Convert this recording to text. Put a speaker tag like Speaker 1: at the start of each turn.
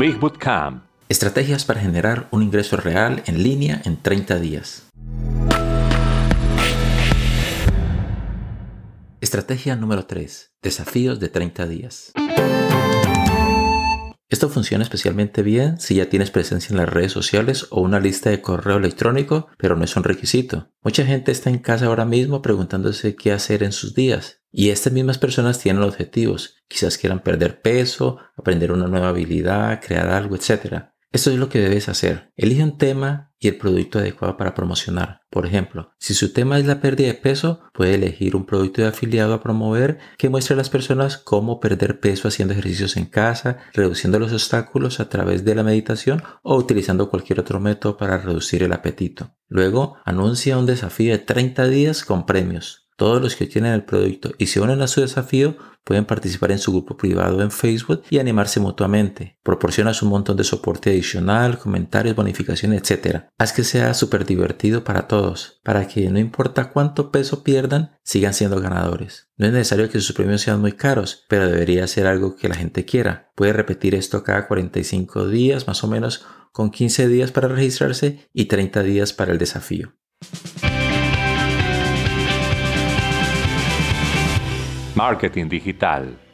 Speaker 1: Big.
Speaker 2: Estrategias para generar un ingreso real en línea en 30 días. Estrategia número 3. Desafíos de 30 días. Esto funciona especialmente bien si ya tienes presencia en las redes sociales o una lista de correo electrónico, pero no es un requisito. Mucha gente está en casa ahora mismo preguntándose qué hacer en sus días. Y estas mismas personas tienen objetivos. Quizás quieran perder peso, aprender una nueva habilidad, crear algo, etc. Esto es lo que debes hacer. Elige un tema y el producto adecuado para promocionar. Por ejemplo, si su tema es la pérdida de peso, puede elegir un producto de afiliado a promover que muestre a las personas cómo perder peso haciendo ejercicios en casa, reduciendo los obstáculos a través de la meditación o utilizando cualquier otro método para reducir el apetito. Luego, anuncia un desafío de 30 días con premios. Todos los que tienen el producto y se unen a su desafío pueden participar en su grupo privado en Facebook y animarse mutuamente. Proporcionas un montón de soporte adicional, comentarios, bonificaciones, etc. Haz que sea súper divertido para todos, para que no importa cuánto peso pierdan, sigan siendo ganadores. No es necesario que sus premios sean muy caros, pero debería ser algo que la gente quiera. Puede repetir esto cada 45 días, más o menos con 15 días para registrarse y 30 días para el desafío.
Speaker 1: Marketing digital.